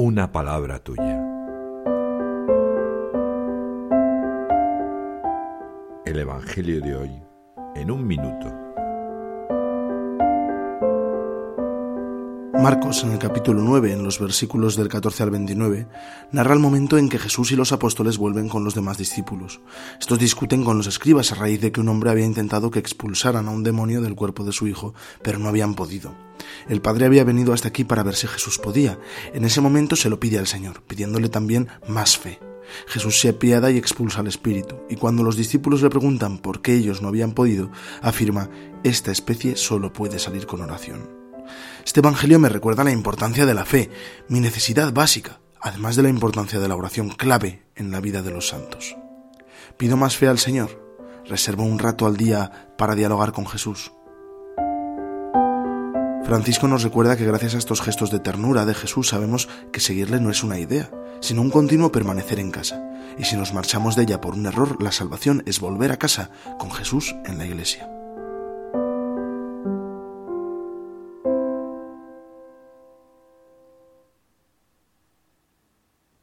una palabra tuya. El Evangelio de hoy en un minuto. Marcos, en el capítulo 9, en los versículos del 14 al 29, narra el momento en que Jesús y los apóstoles vuelven con los demás discípulos. Estos discuten con los escribas a raíz de que un hombre había intentado que expulsaran a un demonio del cuerpo de su hijo, pero no habían podido. El padre había venido hasta aquí para ver si Jesús podía. En ese momento se lo pide al Señor, pidiéndole también más fe. Jesús se apiada y expulsa al espíritu, y cuando los discípulos le preguntan por qué ellos no habían podido, afirma, esta especie solo puede salir con oración. Este Evangelio me recuerda la importancia de la fe, mi necesidad básica, además de la importancia de la oración clave en la vida de los santos. Pido más fe al Señor, reservo un rato al día para dialogar con Jesús. Francisco nos recuerda que gracias a estos gestos de ternura de Jesús sabemos que seguirle no es una idea, sino un continuo permanecer en casa. Y si nos marchamos de ella por un error, la salvación es volver a casa con Jesús en la iglesia.